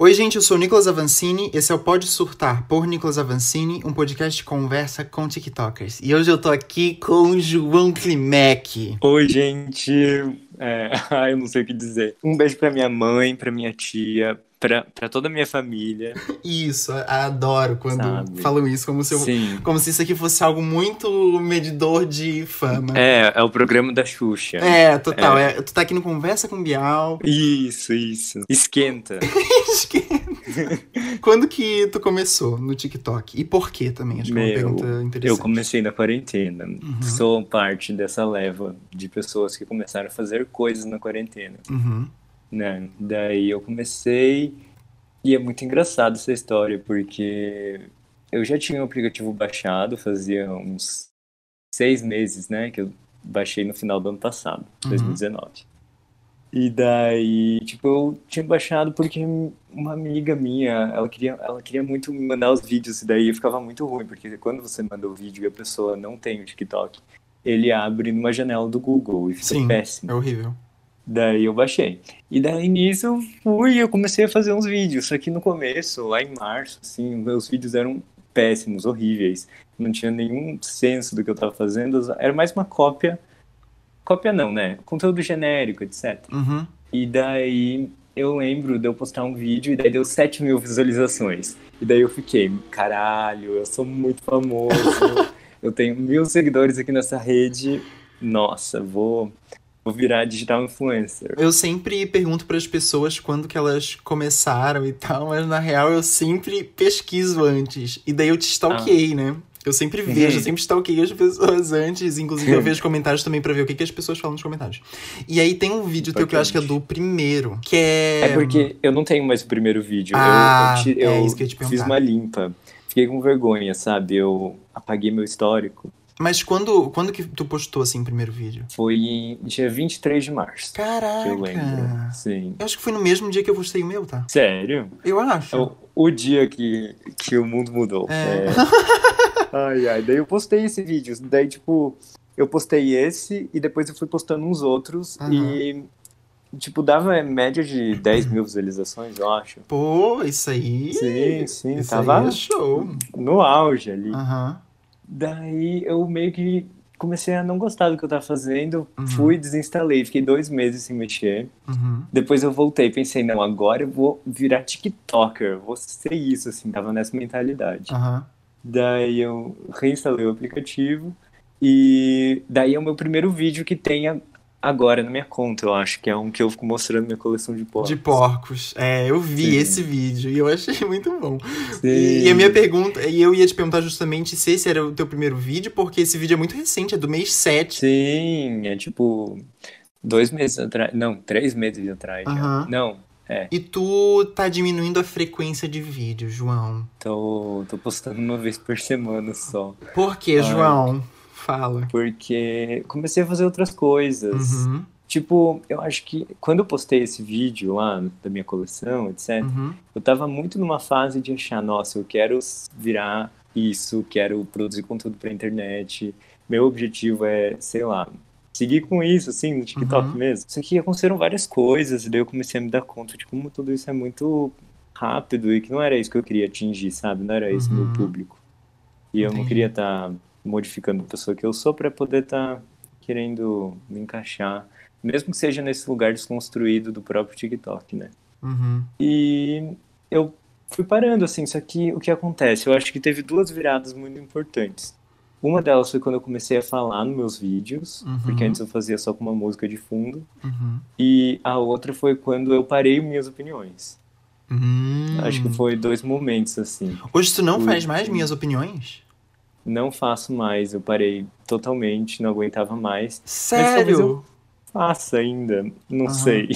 Oi, gente, eu sou o Nicolas Avancini, esse é o Pode Surtar por Nicolas Avancini, um podcast de conversa com TikTokers. E hoje eu tô aqui com o João Klimek. Oi, gente. É, eu não sei o que dizer. Um beijo pra minha mãe, pra minha tia, pra, pra toda a minha família. Isso, adoro quando Sabe? falam isso, como se, eu- como se isso aqui fosse algo muito medidor de fama. É, é o programa da Xuxa. É, total. é, tu tá aqui no Conversa com Bial. Isso, isso. Esquenta. Quando que tu começou no TikTok? E por quê também? Acho que é uma Meu, pergunta interessante. Eu comecei na quarentena. Sou parte dessa leva de pessoas que começaram a fazer coisas na quarentena. Uhum. Né? Daí eu comecei e é muito engraçado essa história porque eu já tinha o aplicativo baixado, fazia uns seis meses, né? Que eu baixei no final do ano passado, 2019. E daí, tipo, eu tinha baixado porque uma amiga minha, ela queria, ela queria muito me mandar os vídeos, e daí ficava muito ruim, porque quando você manda o vídeo e a pessoa não tem o TikTok, ele abre numa janela do Google e fica Sim, péssimo. é horrível. Daí eu baixei. E daí nisso eu fui eu comecei a fazer uns vídeos. Só que no começo, lá em março, assim, meus vídeos eram péssimos, horríveis. Não tinha nenhum senso do que eu tava fazendo. Era mais uma cópia. Cópia não, né? Conteúdo genérico, etc. Uhum. E daí eu lembro de eu postar um vídeo e daí deu 7 mil visualizações. E daí eu fiquei, caralho, eu sou muito famoso. eu tenho mil seguidores aqui nessa rede. Nossa, vou, vou virar digital influencer. Eu sempre pergunto para as pessoas quando que elas começaram e tal, mas na real eu sempre pesquiso antes. E daí eu te stalkeei, né? Eu sempre vejo, eu sempre stalkeio as pessoas antes. Inclusive eu vejo comentários também pra ver o que, que as pessoas falam nos comentários. E aí tem um vídeo teu que eu acho que é do primeiro, que é... É porque eu não tenho mais o primeiro vídeo. Eu- Ah, eu, ti- é eu isso que eu te fiz uma limpa. Fiquei com vergonha, sabe? Eu apaguei meu histórico. Mas quando, quando que tu postou, assim, o primeiro vídeo? Foi dia 23 de março. Que eu lembro. Caraca! Sim. Eu acho que foi no mesmo dia que eu postei o meu, tá? Sério? Eu acho. É o, o dia que, que o mundo mudou. É. É. Ai, ai. Daí eu postei esse vídeo. Daí, tipo, eu postei esse e depois eu fui postando uns outros. Aham. E, tipo, dava média de 10 mil visualizações, eu acho. Pô, isso aí... Sim, sim. Isso tava é show. no auge ali. Aham. Daí eu meio que comecei a não gostar do que eu tava fazendo, Uhum. fui desinstalei, fiquei dois meses sem mexer. Uhum. Depois eu voltei, pensei, não, agora eu vou virar TikToker, vou ser isso, assim, tava nessa mentalidade. Aham. Daí eu reinstalei o aplicativo e daí é o meu primeiro vídeo que tem a- agora na minha conta, eu acho, que é um que eu fico mostrando minha coleção de porcos. De porcos. É, eu vi Sim. esse vídeo e eu achei muito bom. Sim. E a minha pergunta, e eu ia te perguntar justamente se esse era o teu primeiro vídeo, porque esse vídeo é muito recente, é do mês 7. Sim, é tipo dois meses atrás, não, três meses atrás. Aham. Não, é. E tu tá diminuindo a frequência de vídeo, João. Tô, tô postando uma vez por semana só. Por quê, Ai. João? Fala. Porque comecei a fazer outras coisas. Uhum, Tipo, eu acho que quando eu postei esse vídeo lá da minha coleção, etc., uhum, eu tava muito numa fase de achar, nossa, eu quero virar isso, quero produzir conteúdo pra internet. Meu objetivo é, sei lá, seguir com isso, assim, no TikTok Uhum. mesmo. Só que aconteceram várias coisas, e daí eu comecei a me dar conta de como tudo isso é muito rápido e que não era isso que eu queria atingir, sabe? Não era esse Uhum. meu público. E eu não Entendi. queria estar modificando a pessoa que eu sou pra poder estar querendo me encaixar, mesmo que seja nesse lugar desconstruído do próprio TikTok, né? uhum. E eu fui parando, assim, só que o que acontece? Eu acho que teve duas viradas muito importantes. Uma delas foi quando eu comecei a falar nos meus vídeos, Uhum. porque antes eu fazia só com uma música de fundo. Uhum. E a outra foi quando eu parei minhas opiniões. Hum. Acho que foi dois momentos, assim. Hoje tu não Fui- faz mais minhas opiniões? Não faço mais, eu parei totalmente, não aguentava mais. Sério? Faço ainda, não Aham. sei.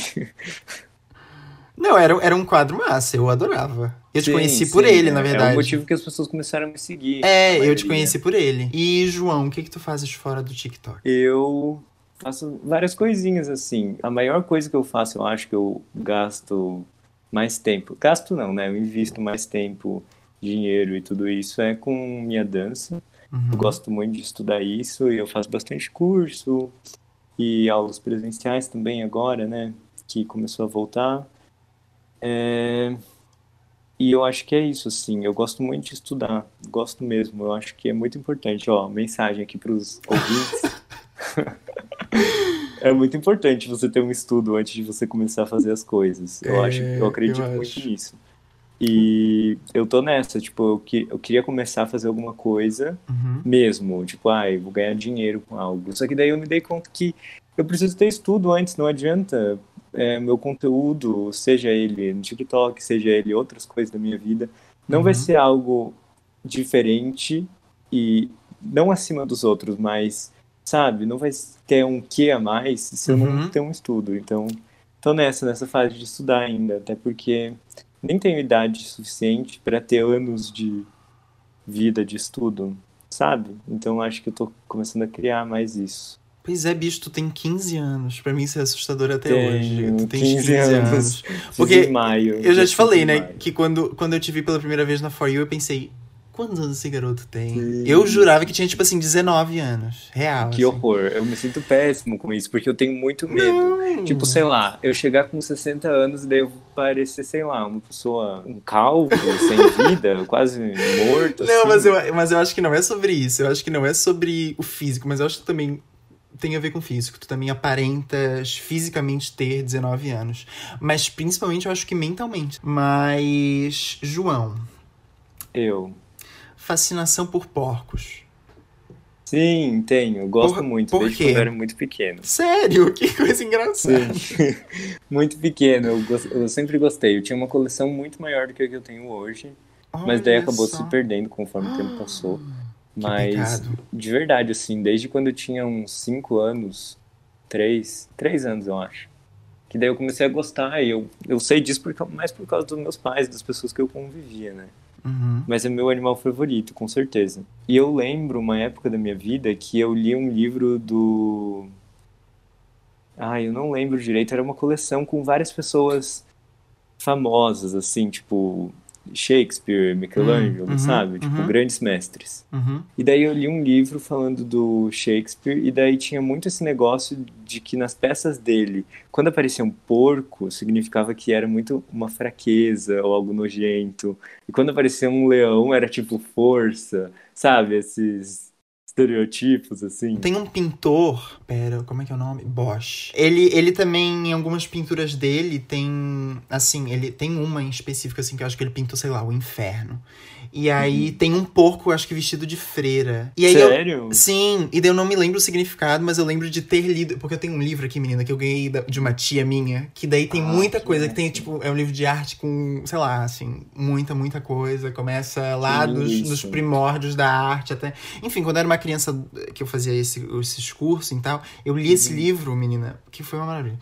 Não, era, era um quadro massa, eu adorava. Eu te Sim, conheci por sim, ele, é- na É verdade. o motivo que as pessoas começaram a me seguir. É, eu te conheci por ele. E, João, o que que tu fazes fora do TikTok? Eu faço várias coisinhas assim. A maior coisa que eu faço, eu acho que eu gasto mais tempo. Gasto não, né? Eu invisto mais tempo, dinheiro e tudo isso é com minha dança. Uhum. Eu gosto muito de estudar isso e eu faço bastante curso e aulas presenciais também agora, né? Que começou a voltar. É, e eu acho que é isso, assim. Eu gosto muito de estudar. Gosto mesmo. Eu acho que é muito importante. Ó, mensagem aqui para os ouvintes. é muito importante você ter um estudo antes de você começar a fazer as coisas. Eu É, acho, eu acredito eu muito acho. nisso. E eu tô nessa, tipo, eu, que, eu queria começar a fazer alguma coisa Uhum. mesmo, tipo, ai, vou ganhar dinheiro com algo. Só que daí eu me dei conta que eu preciso ter estudo antes, não adianta é, meu conteúdo, seja ele no TikTok, seja ele outras coisas da minha vida, não vai Uhum. ser algo diferente e não acima dos outros, mas, sabe, não vai ter um quê a mais se eu Uhum. não ter um estudo. Então, tô nessa, nessa fase de estudar ainda, até porque nem tenho idade suficiente para ter anos de vida de estudo, sabe? Então acho que eu tô começando a criar mais isso. Pois é, bicho, tu tem 15 anos. Pra mim isso é assustador até Tenho hoje. Tu tens 15 15 anos. anos. Porque maio. Eu já te falei, né, maio. que quando, quando eu te vi pela primeira vez na For You, eu pensei, quantos anos esse garoto tem? Sim. Eu jurava que tinha, tipo assim, 19 anos. Real. Que assim. horror. Eu me sinto péssimo com isso, porque eu tenho muito medo. Não. Tipo, sei lá, eu chegar com 60 anos e daí eu parecer, sei lá, uma pessoa, um calvo, sem vida, quase morto. Não, assim. mas eu, mas eu acho que não é sobre isso. Eu acho que não é sobre o físico, mas eu acho que também tem a ver com o físico. Tu também aparentas fisicamente ter 19 anos. Mas principalmente eu acho que mentalmente. Mas, João, Eu. Fascinação por porcos. Sim, tenho. Gosto Por- muito, por desde quê? quando eu era muito pequeno. Sério? Que coisa engraçada. Sim. muito pequeno, eu, eu sempre gostei. Eu tinha uma coleção muito maior do que a que eu tenho hoje, mas daí Olha acabou só. se perdendo conforme o tempo passou. Que Mas, de verdade, assim, desde quando eu tinha uns 5 anos, 3, 3 anos eu acho, que daí eu comecei a gostar e eu, eu sei disso por, mais por causa dos meus pais, das pessoas que eu convivia, né? Uhum. Mas é meu animal favorito, com certeza. E eu lembro uma época da minha vida que eu li um livro do. Ah, eu não lembro direito, era uma coleção com várias pessoas famosas, assim, tipo Shakespeare, Michelangelo, Hum, uhum, sabe? Tipo, uhum. grandes mestres. Uhum. E daí eu li um livro falando do Shakespeare, e daí tinha muito esse negócio de que nas peças dele, quando aparecia um porco, significava que era muito uma fraqueza ou algo nojento. E quando aparecia um leão, era tipo força, sabe? Esses estereotipos, assim. Tem um pintor, pera, como é que é o nome? Bosch. Ele, ele também, em algumas pinturas dele, tem, assim, ele tem uma em específico, assim, que eu acho que ele pintou, sei lá, o inferno. E aí tem um porco, eu acho que vestido de freira. E aí eu, Sério? Sim, e daí eu não me lembro o significado, mas eu lembro de ter lido. Porque eu tenho um livro aqui, menina, que eu ganhei de uma tia minha, que daí tem Ah, muita que coisa, que tem, tipo, é um livro de arte com, sei lá, assim, muita, muita coisa. Começa lá isso. nos primórdios da arte até. Enfim, quando eu era uma criança que eu fazia esse, esses cursos e tal, eu li Uhum. esse livro, menina, que foi uma maravilha.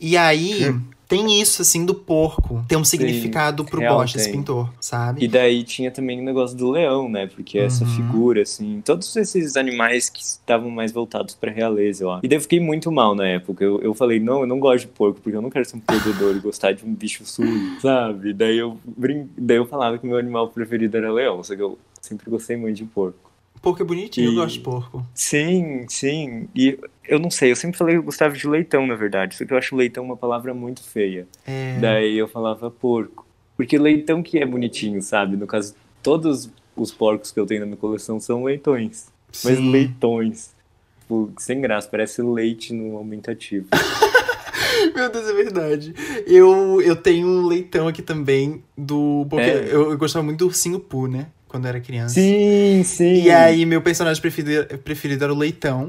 E aí. Tem isso, assim, do porco. Tem um significado pro real Bosch, esse pintor, sabe? E daí tinha também o negócio do leão, né? Porque essa Uhum. figura, assim, todos esses animais que estavam mais voltados pra realeza, eu acho. E daí eu fiquei muito mal na época. Eu, eu falei, não, eu não gosto de porco, porque eu não quero ser um perdedor e gostar de um bicho sujo, sabe? Daí eu, brin... daí eu falava que meu animal preferido era leão, só que eu sempre gostei muito de porco. Porco é bonitinho, eu E- gosto de porco. Sim, sim. E eu não sei, eu sempre falei que eu gostava de leitão, na verdade. Só que eu acho leitão uma palavra muito feia. É. Daí eu falava porco. Porque leitão que é bonitinho, sabe? No caso, todos os porcos que eu tenho na minha coleção são leitões. Mas Sim. leitões. Tipo, sem graça, parece leite no aumentativo. Meu Deus, é verdade. Eu, eu tenho um leitão aqui também do. Porque É. eu, eu gostava muito do ursinho Poo, né? Quando eu era criança. sim, sim. E aí, meu personagem preferido, preferido era o leitão.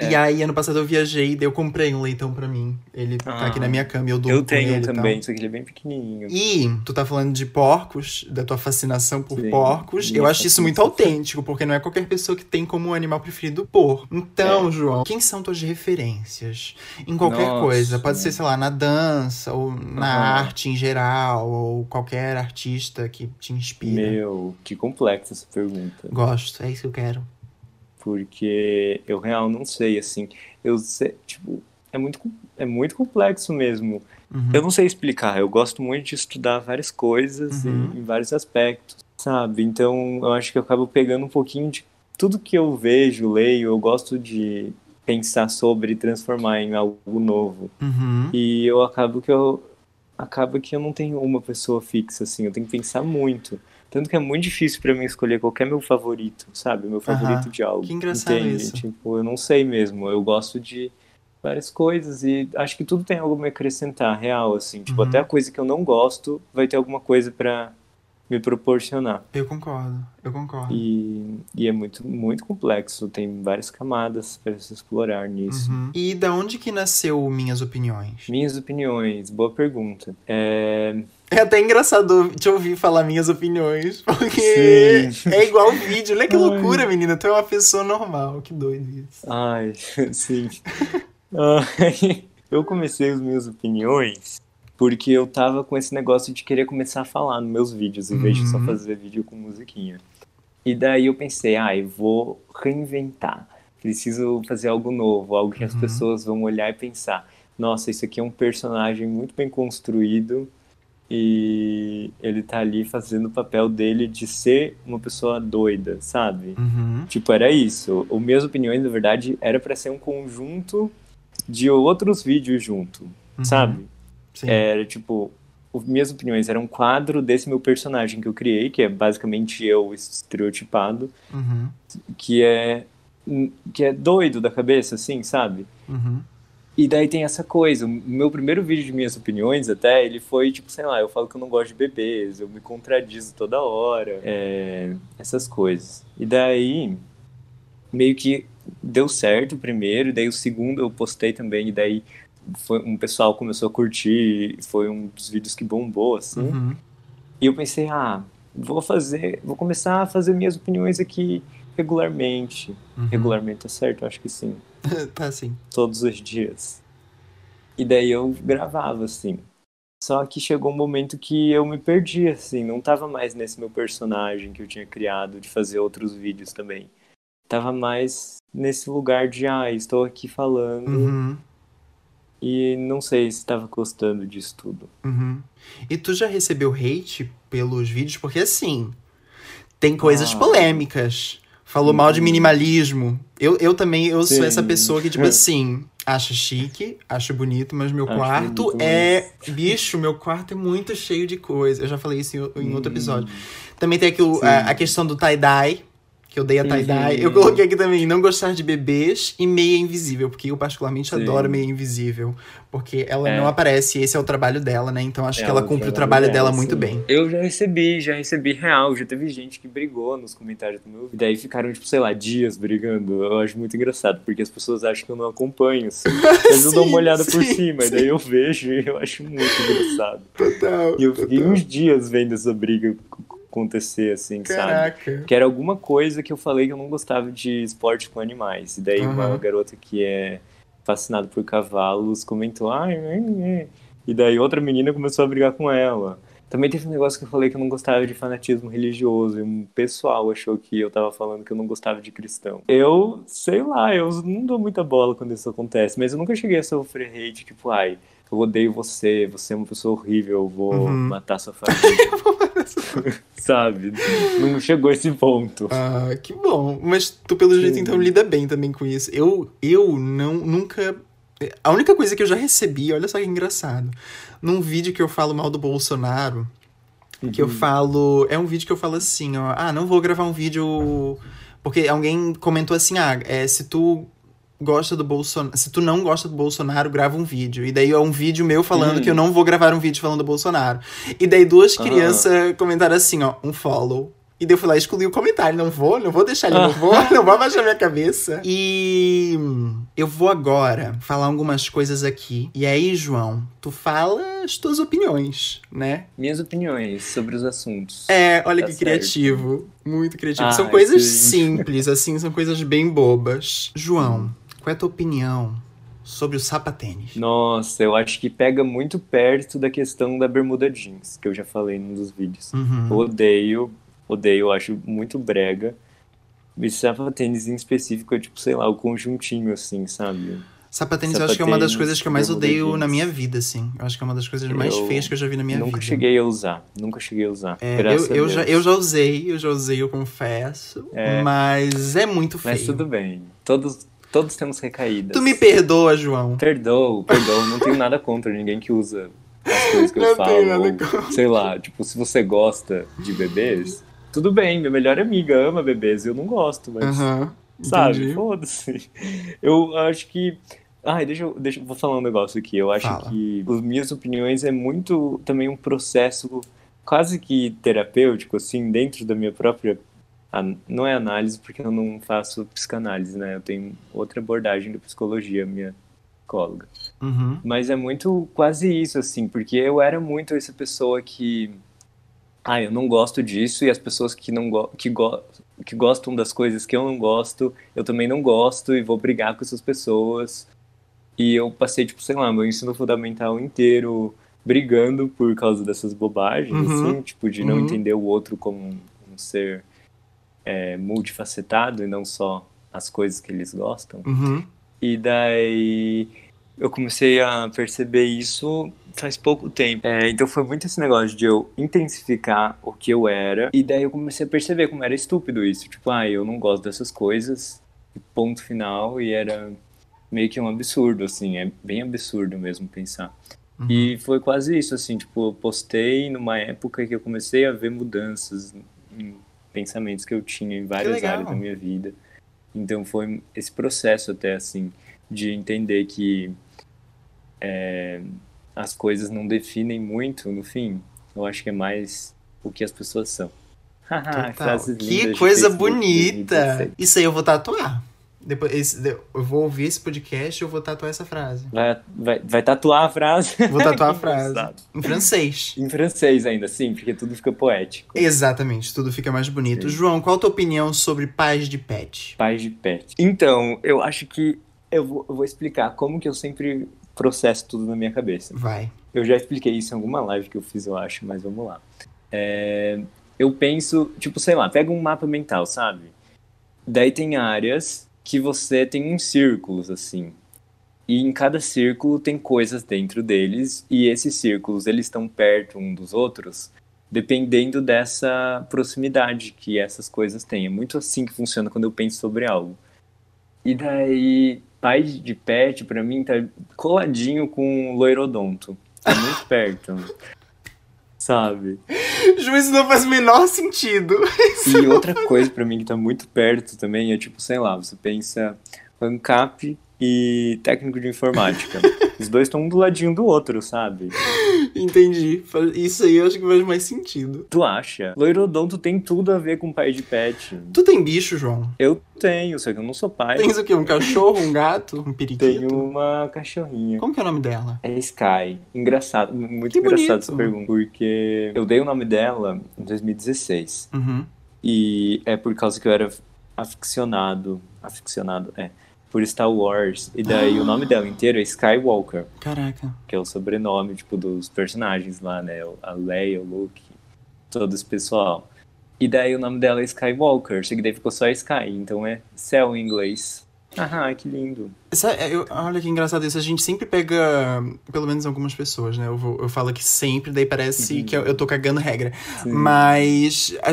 E É. aí, ano passado eu viajei, daí eu comprei um leitão pra mim. Ele tá Ah. aqui na minha cama e eu durmo Eu tenho um e também, só que ele é bem pequenininho. E tu tá falando de porcos, da tua fascinação por Sim, porcos. Eu acho isso muito autêntico, porque não é qualquer pessoa que tem como animal preferido porco. Então, João, quem são tuas referências? Em qualquer Nossa. coisa. Pode ser, sei lá, na dança, ou na arte em geral, ou qualquer artista que te inspira. Meu, que complexa essa pergunta. Gosto, é isso que eu quero. Porque eu real não sei, assim. Eu sei, tipo, é muito, é muito complexo mesmo. Uhum. Eu não sei explicar, eu gosto muito de estudar várias coisas Uhum. em, em vários aspectos, sabe? Então eu acho que eu acabo pegando um pouquinho de tudo que eu vejo, leio, eu gosto de pensar sobre e transformar em algo novo. Uhum. E eu acabo que eu acaba que eu não tenho uma pessoa fixa, assim, eu tenho que pensar muito. Tanto que é muito difícil para mim escolher qualquer meu favorito, sabe? Meu favorito de algo. Que engraçado entende? isso. Tipo, eu não sei mesmo. Eu gosto de várias coisas e acho que tudo tem algo a me acrescentar, real, assim. Tipo, Uhum. até a coisa que eu não gosto vai ter alguma coisa para me proporcionar. Eu concordo, eu concordo. E, e é muito, muito complexo, tem várias camadas para se explorar nisso. Uhum. E da onde que nasceu Minhas Opiniões? Minhas opiniões, boa pergunta. É, É até engraçado te ouvir falar minhas opiniões, porque Sim. é igual vídeo. Olha que Ai. loucura, menina. Tu é uma pessoa normal. Que doido isso. Ai, sim. Ai, eu comecei as minhas opiniões porque eu tava com esse negócio de querer começar a falar nos meus vídeos, em vez de só Uhum. fazer vídeo com musiquinha. E daí eu pensei, ai, vou reinventar. Preciso fazer algo novo, algo que as Uhum. pessoas vão olhar e pensar: nossa, isso aqui é um personagem muito bem construído e ele tá ali fazendo o papel dele de ser uma pessoa doida, sabe? Uhum. Tipo, era isso. O Minhas Opiniões, na verdade, era pra ser um conjunto de outros vídeos junto, Uhum. sabe? Sim. Era tipo, Minhas Opiniões era um quadro desse meu personagem que eu criei, que é basicamente eu estereotipado, Uhum. que é que é doido da cabeça, assim, sabe? Uhum. E daí tem essa coisa, o meu primeiro vídeo de minhas opiniões até, ele foi tipo, sei lá, eu falo que eu não gosto de bebês, eu me contradizo toda hora, é, essas coisas. E daí, meio que deu certo o primeiro, daí o segundo eu postei também, e daí foi, um pessoal começou a curtir, foi um dos vídeos que bombou, assim. Uhum. E eu pensei, ah, vou fazer, vou começar a fazer minhas opiniões aqui regularmente. Uhum. Regularmente, tá certo? Eu acho que sim tá assim. todos os dias. E daí eu gravava, assim. Só que chegou um momento que eu me perdi, assim. Não tava mais nesse meu personagem que eu tinha criado de fazer outros vídeos também. Tava mais nesse lugar de, ah, estou aqui falando Uhum. E não sei se tava gostando disso tudo. Uhum. E tu já recebeu hate pelos vídeos? Porque assim, tem coisas Ah. polêmicas. Falou mal de Uhum. minimalismo. Eu, eu também, eu sou essa pessoa que, tipo assim, acho chique, acho bonito, mas meu Acho quarto bonito, é. Bicho, meu quarto é muito cheio de coisa. Eu já falei isso em, em outro Hum. episódio. Também tem aqui o- a, a questão do tie-dye, que eu dei a tie-dye. Uhum. Eu coloquei aqui também não gostar de bebês e meia invisível, porque eu particularmente Sim. adoro meia invisível. Porque ela É. não aparece e esse é o trabalho dela, né? Então acho É que ela cumpre o trabalho dela dela, muito sim. bem. Eu já recebi, já recebi real. Já teve gente que brigou nos comentários do meu vídeo. E daí ficaram, tipo, sei lá, dias brigando. Eu acho muito engraçado, porque as pessoas acham que eu não acompanho. Assim. Mas eu dou Sim, uma olhada por sim, cima, e daí eu vejo e eu acho muito engraçado. Total. E eu fiquei total. uns dias vendo essa briga acontecer, assim, sabe? Caraca. Que era alguma coisa que eu falei que eu não gostava de esporte com animais. E daí uma Aham. garota que é fascinada por cavalos comentou, ai, ai, ai. E daí outra menina começou a brigar com ela. Também teve um negócio que eu falei que eu não gostava de fanatismo religioso. E um pessoal achou que eu tava falando que eu não gostava de cristão. Eu, sei lá, eu não dou muita bola quando isso acontece. Mas eu nunca cheguei a sofrer hate, tipo, ai, eu odeio você, você é uma pessoa horrível, eu vou Uhum. matar sua família. Sabe? Não chegou a esse ponto. Ah, que bom. Mas tu, pelo jeito, Sim. então, lida bem também com isso. Eu, eu não, nunca... A única coisa que eu já recebi, olha só que engraçado. Num vídeo que eu falo mal do Bolsonaro, que eu Uhum. falo... É um vídeo que eu falo assim, ó... Ah, não vou gravar um vídeo... Porque alguém comentou assim, ah, é, se tu gosta do Bolsonaro... Se tu não gosta do Bolsonaro, grava um vídeo. E daí é um vídeo meu falando Uhum. que eu não vou gravar um vídeo falando do Bolsonaro. E daí duas Aham. crianças comentaram assim, ó, um follow. E daí eu fui lá e excluí o comentário. Não vou, não vou deixar ele, não vou, não vou abaixar minha cabeça. E eu vou agora falar algumas coisas aqui. E aí, João, tu fala as tuas opiniões, né? Minhas opiniões sobre os assuntos. É, olha Tá que certo. criativo. Muito criativo. Ah, são coisas sim. simples, assim, são coisas bem bobas. João, qual é a tua opinião sobre o sapatênis? Nossa, eu acho que pega muito perto da questão da bermuda jeans, que eu já falei num dos vídeos. Eu Uhum. odeio, odeio, eu acho muito brega. Esse sapatênis em específico é tipo, sei lá, o conjuntinho assim, sabe? Sapatênis eu acho que é uma das coisas que eu mais odeio na minha vida, assim. Eu acho que é uma das coisas mais Eu feias que eu já vi na minha nunca vida. cheguei a usar, nunca cheguei a usar. É, graças eu, a eu, já, eu já usei, eu já usei, eu confesso. É. Mas é muito feio. Mas tudo bem, todos, todos temos recaídas. Tu me perdoa, João. Perdoo, perdoo, não tenho nada contra ninguém que usa as coisas que eu Não falo. nada ou, com- sei lá, tipo, se você gosta de bebês, tudo bem, minha melhor amiga ama bebês, eu não gosto, mas sabe, foda-se. Eu acho que. Ai, deixa eu, deixa eu vou falar um negócio aqui. Eu acho Fala. que as minhas opiniões é muito também um processo quase que terapêutico, assim, dentro da minha própria. Não é análise, porque eu não faço psicanálise, né? Eu tenho outra abordagem da psicologia, minha psicóloga. Uhum. Mas é muito quase isso, assim, porque eu era muito essa pessoa que. Ah, eu não gosto disso, e as pessoas que não go que, go que gostam das coisas que eu não gosto, eu também não gosto, e vou brigar com essas pessoas. E eu passei, tipo, sei lá, meu ensino fundamental inteiro brigando por causa dessas bobagens, Uhum. assim, tipo, de não Uhum. entender o outro como um ser é, multifacetado e não só as coisas que eles gostam. Uhum. E daí eu comecei a perceber isso faz pouco tempo. É, então foi muito esse negócio de eu intensificar o que eu era. E daí eu comecei a perceber como era estúpido isso. Tipo, ah, eu não gosto dessas coisas. Ponto final. E era meio que um absurdo, assim. É bem absurdo mesmo pensar. E foi quase isso, assim. Tipo, eu postei numa época que eu comecei a ver mudanças em pensamentos que eu tinha em várias áreas da minha vida. Então foi esse processo até assim de entender que é, as coisas não definem muito no fim. Eu acho que é mais o que as pessoas são. Que coisa bonita! 2016. Isso aí eu vou tatuar. Depois, esse- eu vou ouvir esse podcast e eu vou tatuar essa frase. Vai, vai, vai tatuar a frase. Vou tatuar a frase. Em francês. Em francês ainda, sim, porque tudo fica poético. Exatamente, tudo fica mais bonito. Sim. João, qual a tua opinião sobre pais de pet? Pais de pet. Então, eu acho que eu vou, eu vou explicar como que eu sempre processo tudo na minha cabeça. Vai. Eu já expliquei isso em alguma live que eu fiz, eu acho, mas vamos lá. É, eu penso, tipo, sei lá, pega um mapa mental, sabe? Daí tem áreas que você tem uns círculos, assim. E em cada círculo tem coisas dentro deles, e esses círculos, eles estão perto um dos outros, dependendo dessa proximidade que essas coisas têm. É muito assim que funciona quando eu penso sobre algo. E daí, pai de pet, pra mim, tá coladinho com o loirodonto. Tá muito perto. Sabe? Isso não faz o menor sentido. E outra coisa pra mim que tá muito perto também é tipo, sei lá, você pensa ANCAP e técnico de informática. Os dois estão um do ladinho do outro, sabe? Entendi. Isso aí eu acho que faz mais sentido. Tu acha? Loirodonto tem tudo a ver com pai de pet. Tu tem bicho, João? Eu tenho, só que eu não sou pai. Tens o quê? Um cachorro, um gato, um periquito? Tenho uma cachorrinha. Como que é o nome dela? É Sky. Engraçado, muito Que engraçado bonito. essa pergunta. Porque eu dei o nome dela em 2016. Uhum. E é por causa que eu era aficionado. Aficionado, é. Por Star Wars. E daí o nome dela inteiro é Skywalker, Caraca. que é o sobrenome, tipo, dos personagens lá, né? A Leia, o Luke, todo esse pessoal. E daí o nome dela é Skywalker, só que daí ficou só Sky, então é céu em inglês. Ah, que lindo. É, eu- olha que engraçado isso. A gente sempre pega, pelo menos algumas pessoas, né? Eu, vou- eu falo que sempre, daí parece que eu, eu tô cagando regra. Sim. Mas a-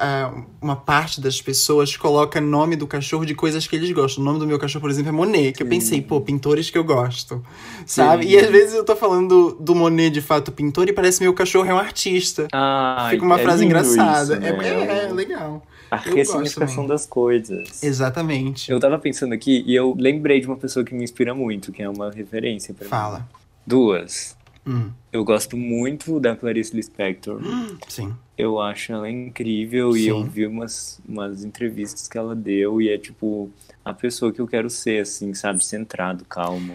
a- a- uma parte das pessoas coloca nome do cachorro de coisas que eles gostam. O nome do meu cachorro, por exemplo, é Monet, que eu Sim. pensei, pô, pintores que eu gosto. Sabe? Sim. E às vezes eu tô falando do Monet de fato pintor e parece meu cachorro é um artista. Ah, Fica uma é frase engraçada. isso, né? é, é, é legal. A Eu ressignificação das coisas. Exatamente. Eu tava pensando aqui e eu lembrei de uma pessoa que me inspira muito, que é uma referência pra mim. Fala. Duas. Hum, Eu gosto muito da Clarice Lispector. sim. Eu acho ela incrível e eu Sim. vi umas, umas entrevistas que ela deu e é tipo a pessoa que eu quero ser, assim, sabe? Centrado, calmo.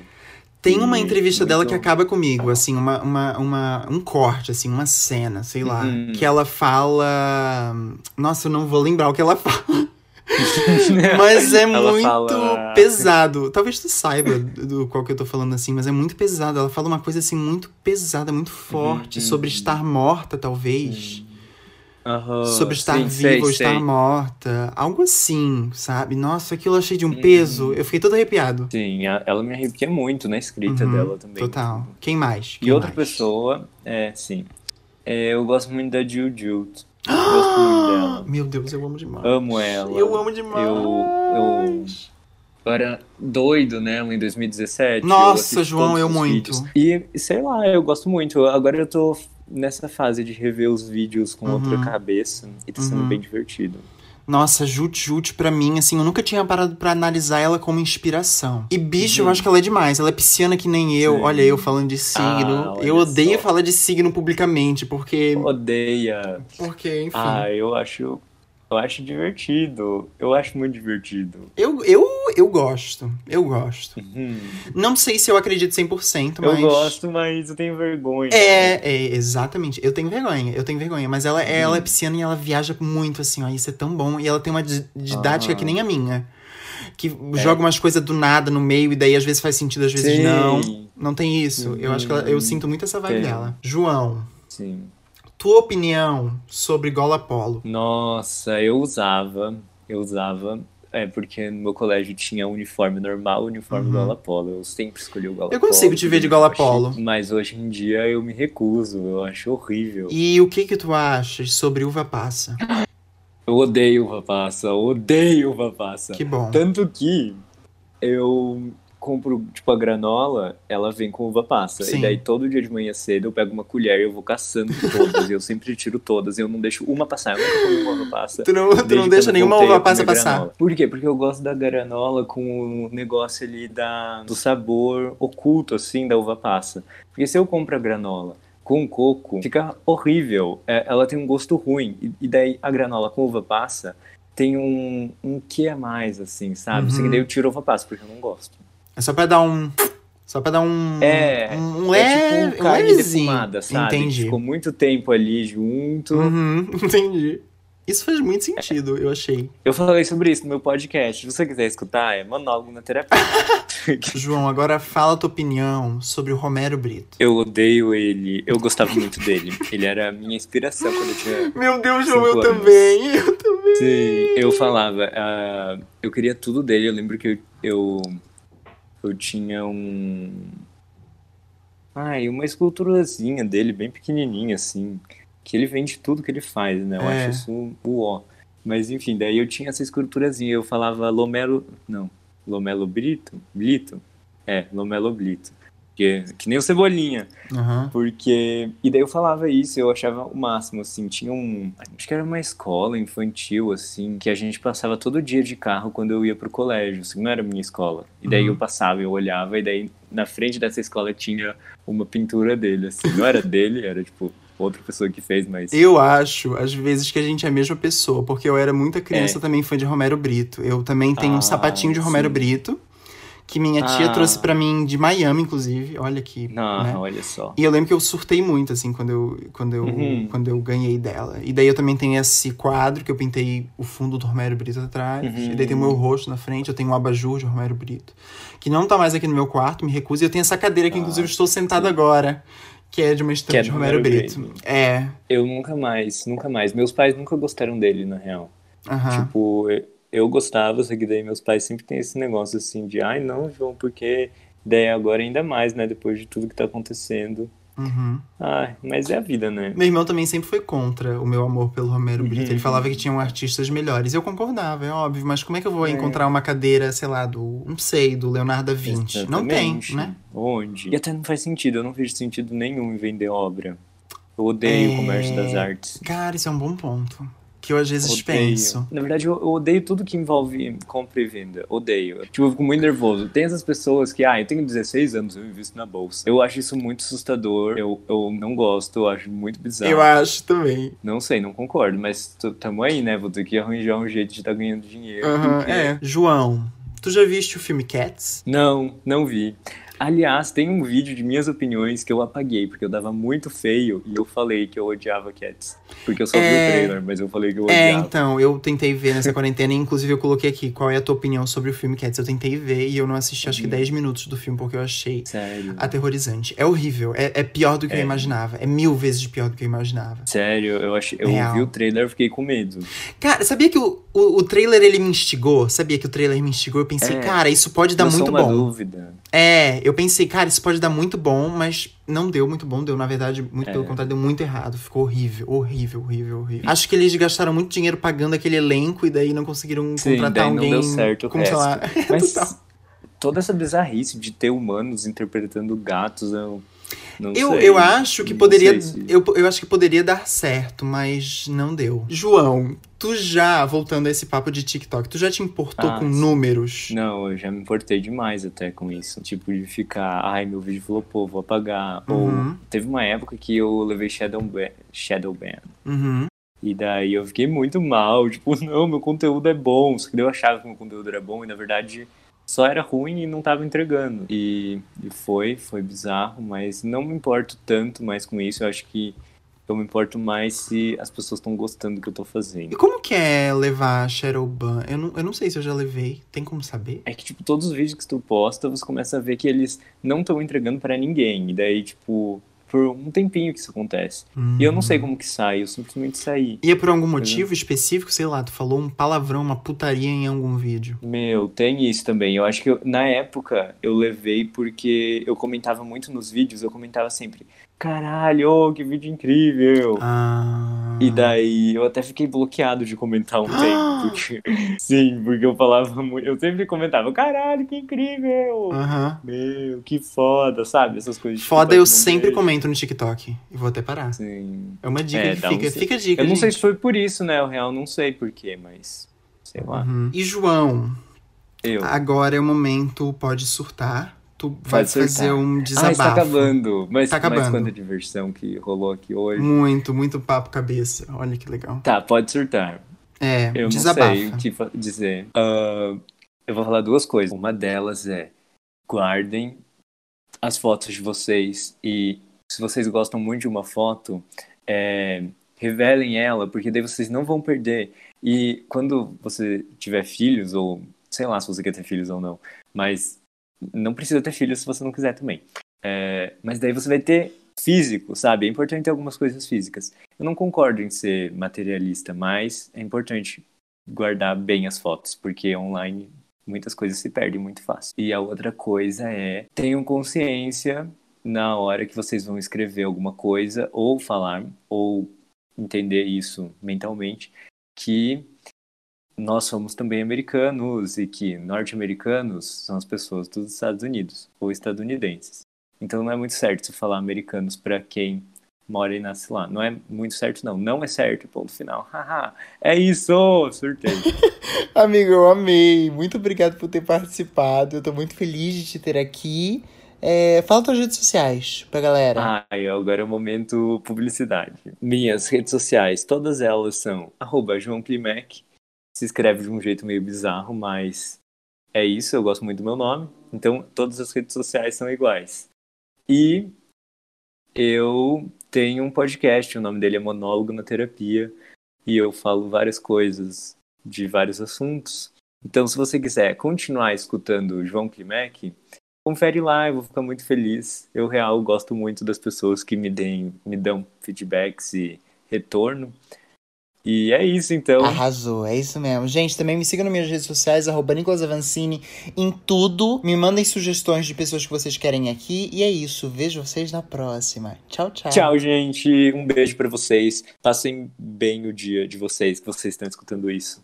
Tem uma entrevista dela que acaba comigo, assim, uma, uma, uma, um corte, assim, uma cena, sei lá. Uhum. Que ela fala. Nossa, eu não vou lembrar o que ela fala. Mas é Ela muito fala- pesado. Talvez tu saiba do qual que eu tô falando assim, mas é muito pesado. Ela fala uma coisa assim muito pesada, muito forte, uhum. sobre estar morta, talvez. Aham, sobre estar sim, viva sei, ou estar sei. morta. Algo assim, sabe? Nossa, aquilo eu achei de um Uhum. peso. Eu fiquei todo arrepiado. Sim, ela me arrepia muito na escrita Uhum, dela também. Total. Quem mais? E Quem outra mais? pessoa, é, sim. É, eu gosto muito da Jill Jute. Eu gosto muito dela. Meu Deus, eu amo demais. Amo ela. Eu amo demais. Eu, eu, eu era doido nela em 2017. Nossa, eu João, eu muito. Vídeos. E sei lá, eu gosto muito. Agora eu tô nessa fase de rever os vídeos com uhum. outra cabeça e tá sendo uhum. bem divertido. Nossa, Jut Jut, pra mim, assim, eu nunca tinha parado pra analisar ela como inspiração. E bicho, uhum. eu acho que ela é demais. Ela é pisciana que nem eu. Sim. Olha, eu falando de signo. Ah, eu odeio só. falar de signo publicamente, porque. Odeia. Porque, enfim. Ah, eu acho eu acho divertido. Eu acho muito divertido. Eu, eu, eu gosto. Eu gosto. Uhum. Não sei se eu acredito 100%, mas. Eu gosto, mas eu tenho vergonha. É, é exatamente. Eu tenho vergonha. Eu tenho vergonha. Mas ela, uhum. ela é pisciana e ela viaja muito, assim, ó. Isso é tão bom. E ela tem uma didática uhum. que nem a minha. Que é. joga umas coisas do nada no meio e daí às vezes faz sentido, às vezes Sim. não. Não tem isso. Eu acho que ela, eu uhum. sinto muito essa vibe Sim. dela. João. Sim. Tua opinião sobre gola polo? Nossa, eu usava, eu usava, é porque no meu colégio tinha uniforme normal, uniforme uhum. gola polo. Eu sempre escolhi o gola polo. Eu consigo te ver de gola polo. Mas hoje em dia eu me recuso, eu acho horrível. E o que que tu achas sobre uva passa? Eu odeio uva passa, odeio uva passa. Que bom. Tanto que eu compro, tipo, a granola, ela vem com uva passa. Sim. E daí todo dia de manhã cedo eu pego uma colher e eu vou caçando todas. e eu sempre tiro todas. E eu não deixo uma passar. Eu nunca como uma uva passa. Tu não, tu não deixa nenhuma uva passa passar. Granola. Por quê? Porque eu gosto da granola com o negócio ali da, do sabor oculto, assim, da uva passa. Porque se eu compro a granola com coco, fica horrível. É, ela tem um gosto ruim. E, e daí a granola com uva passa tem um, um que a mais, assim, sabe? Uhum. Assim, daí eu tiro uva passa, porque eu não gosto. É só pra dar um. Só pra dar um. É. Um, um é tipo um defumada, sabe? Entendi. Ficou muito tempo ali junto. Uhum, entendi. Isso faz muito sentido, eu achei. Eu falei sobre isso no meu podcast. Se você quiser escutar, é monólogo na terapia. João, agora fala a tua opinião sobre o Romero Brito. Eu odeio ele. Eu gostava muito dele. Ele era a minha inspiração quando eu tinha. Meu Deus, João, eu anos. também. Eu também. Sim, eu falava. Uh, eu queria tudo dele. Eu lembro que eu, eu eu tinha um. Ai, uma esculturazinha dele, bem pequenininha, assim. Que ele vende tudo que ele faz, né? Eu é. acho isso o ó. Mas enfim, daí eu tinha essa esculturazinha. Eu falava Lomelo. Não. Lomelo Brito? Blito? É, Lomelo Blito. Que, que nem o Cebolinha. Uhum. Porque. E daí eu falava isso, eu achava o máximo, assim. Tinha um. Acho que era uma escola infantil, assim, que a gente passava todo dia de carro quando eu ia pro colégio. Assim, não era minha escola. E daí uhum. eu passava, eu olhava, e daí na frente dessa escola tinha uma pintura dele, assim. Não era dele, era tipo outra pessoa que fez, mas. Eu acho, às vezes, que a gente é a mesma pessoa, porque eu era muita criança é. também fã de Romero Brito. Eu também tenho ah, um sapatinho de Romero sim. Brito que minha tia ah. trouxe para mim de Miami, inclusive. Olha aqui. Não, né? olha só. E eu lembro que eu surtei muito, assim, quando eu, quando, eu, uhum. quando eu ganhei dela. E daí eu também tenho esse quadro que eu pintei o fundo do Romero Brito atrás. Uhum. E daí tem o meu rosto na frente. Eu tenho um abajur de Romero Brito. Que não tá mais aqui no meu quarto, me recuso. E eu tenho essa cadeira que, ah, inclusive, estou sentado agora. Que é de uma estampa é de Romero, Romero Brito. Brito. É. Eu nunca mais, nunca mais. Meus pais nunca gostaram dele, na real. Uhum. Tipo, eu gostava, só que daí meus pais sempre têm esse negócio assim de, ai não, João, porque daí agora ainda mais, né, depois de tudo que tá acontecendo. Uhum. Ai, mas é a vida, né? Meu irmão também sempre foi contra o meu amor pelo Romero Brito. Uhum. Ele falava que tinham artistas melhores. Eu concordava, é óbvio, mas como é que eu vou é. encontrar uma cadeira, sei lá, do, não sei, do Leonardo da Vinci? Exatamente. Não tem, né? Onde? E até não faz sentido, eu não vejo sentido nenhum em vender obra. Eu odeio é... o comércio das artes. Cara, isso é um bom ponto que eu às vezes odeio. penso. Na verdade, eu, odeio tudo que envolve compra e venda. Odeio. Tipo, eu fico muito nervoso. Tem essas pessoas que, ah, eu tenho 16 anos, eu invisto na bolsa. Eu acho isso muito assustador. Eu, eu não gosto, eu acho muito bizarro. Eu acho também. Não sei, não concordo, mas tamo aí, né? Vou ter que arranjar um jeito de estar tá ganhando dinheiro. Uhum, porque... É. João, tu já viste o filme Cats? Não, não vi. Aliás, tem um vídeo de minhas opiniões que eu apaguei, porque eu dava muito feio e eu falei que eu odiava Cats. Porque eu só é... vi o é, trailer, mas eu falei que eu é, odiava. É, então, eu tentei ver nessa quarentena e inclusive eu coloquei aqui qual é a tua opinião sobre o filme Cats. Eu tentei ver e eu não assisti acho que 10 uhum. minutos do filme porque eu achei Sério? aterrorizante. É horrível, é, é pior do que é. eu imaginava. É mil vezes pior do que eu imaginava. Sério, eu achei, eu Real. vi o trailer e fiquei com medo. Cara, sabia que o, o, o, trailer ele me instigou? Sabia que o trailer me instigou? Eu pensei, é, cara, isso pode dar muito uma bom. dúvida. É, eu Eu pensei, cara, isso pode dar muito bom, mas não deu muito bom. Deu, na verdade, muito É. pelo contrário, deu muito errado. Ficou horrível, horrível, horrível, horrível. Acho que eles gastaram muito dinheiro pagando aquele elenco e daí não conseguiram Sim, contratar daí não alguém. deu certo como, sei lá, Mas toda essa bizarrice de ter humanos interpretando gatos, eu não Eu, sei. eu acho que Não poderia. se- Eu, eu acho que poderia dar certo, mas não deu. João, tu já, voltando a esse papo de TikTok, tu já te importou Ah, com sim. números? Não, eu já me importei demais até com isso. Tipo, de ficar, ai, meu vídeo flopou, vou apagar. Uhum. Ou teve uma época que eu levei Shadow Ban. Shadow ban. Uhum. E daí eu fiquei muito mal, tipo, não, meu conteúdo é bom. Só que eu achava que meu conteúdo era bom e na verdade só era ruim e não tava entregando. E, e foi, foi bizarro, mas não me importo tanto mais com isso. Eu acho que eu me importo mais se as pessoas estão gostando do que eu tô E fazendo. como que é levar Shadowban? Eu não, eu não sei se eu já levei. Tem como saber? É que, tipo, todos os vídeos que tu posta, você começa a ver que eles não estão entregando pra ninguém. E daí, tipo, por um tempinho que isso acontece. E eu não sei como que sai, eu simplesmente saí. E é por algum motivo específico? Sei lá, tu falou um palavrão, uma putaria em algum vídeo. Meu, tem isso também. Eu acho que eu- na época eu levei porque eu comentava muito nos vídeos, eu comentava sempre, caralho, ô, que vídeo incrível. Ah. E daí eu até fiquei bloqueado de comentar um tempo, porque sim, porque eu falava muito, eu sempre comentava, caralho, que incrível. Meu, que foda, sabe? Essas coisas. de Foda, eu sempre vejo. comento no TikTok. E vou até parar. Sim. É uma dica É, que dá um fica. Fica dica, Eu não sei gente. se foi por isso, né? O real não sei porquê, mas sei lá. Uhum. E João, Eu. agora é o momento, pode surtar. Tu vai fazer um Ah, desabafo. está acabando. Mas, Tá acabando. mas quanta diversão que rolou aqui hoje. Muito, muito papo cabeça. Olha que legal. Tá, pode surtar. É, Eu desabafa. não sei o que dizer. Ah, eu vou falar duas coisas. Uma delas é guardem as fotos de vocês e se vocês gostam muito de uma foto, é, revelem ela, porque daí vocês não vão perder. E quando você tiver filhos, ou sei lá se você quer ter filhos ou não, mas não precisa ter filhos se você não quiser também. É, mas daí você vai ter físico, sabe? É importante ter algumas coisas físicas. Eu não concordo em ser materialista, mas é importante guardar bem as fotos, porque online muitas coisas se perdem muito fácil. E a outra coisa é tenham consciência na hora que vocês vão escrever alguma coisa ou falar ou entender isso mentalmente que nós somos também americanos e que norte-americanos são as pessoas dos Estados Unidos ou estadunidenses. Então não é muito certo se falar americanos para quem mora e nasce lá. Não é muito certo, não. Não é certo, ponto final. Haha, é isso! Surtei. Amigo, eu amei. Muito obrigado por ter participado. Eu tô muito feliz de te ter aqui. É, fala tuas redes sociais pra galera. Ah, agora é o momento publicidade. Minhas redes sociais, todas elas são arroba João Klimek. Se escreve de um jeito meio bizarro, mas é isso, eu gosto muito do meu nome. Então, todas as redes sociais são iguais. E eu tenho um podcast, o nome dele é Monólogo na Terapia, e eu falo várias coisas de vários assuntos. Então, se você quiser continuar escutando o João Klimek, confere lá, eu vou ficar muito feliz. Eu, real, gosto muito das pessoas que me, deem, me dão feedbacks e retorno. E é isso, então. Arrasou, é isso mesmo. Gente, também me sigam nas minhas redes sociais, arroba Nicolas Avancini, em tudo. Me mandem sugestões de pessoas que vocês querem aqui. E é isso, vejo vocês na próxima. Tchau, tchau. Tchau, gente. Um beijo pra vocês. Passem bem o dia de vocês, que vocês estão escutando isso.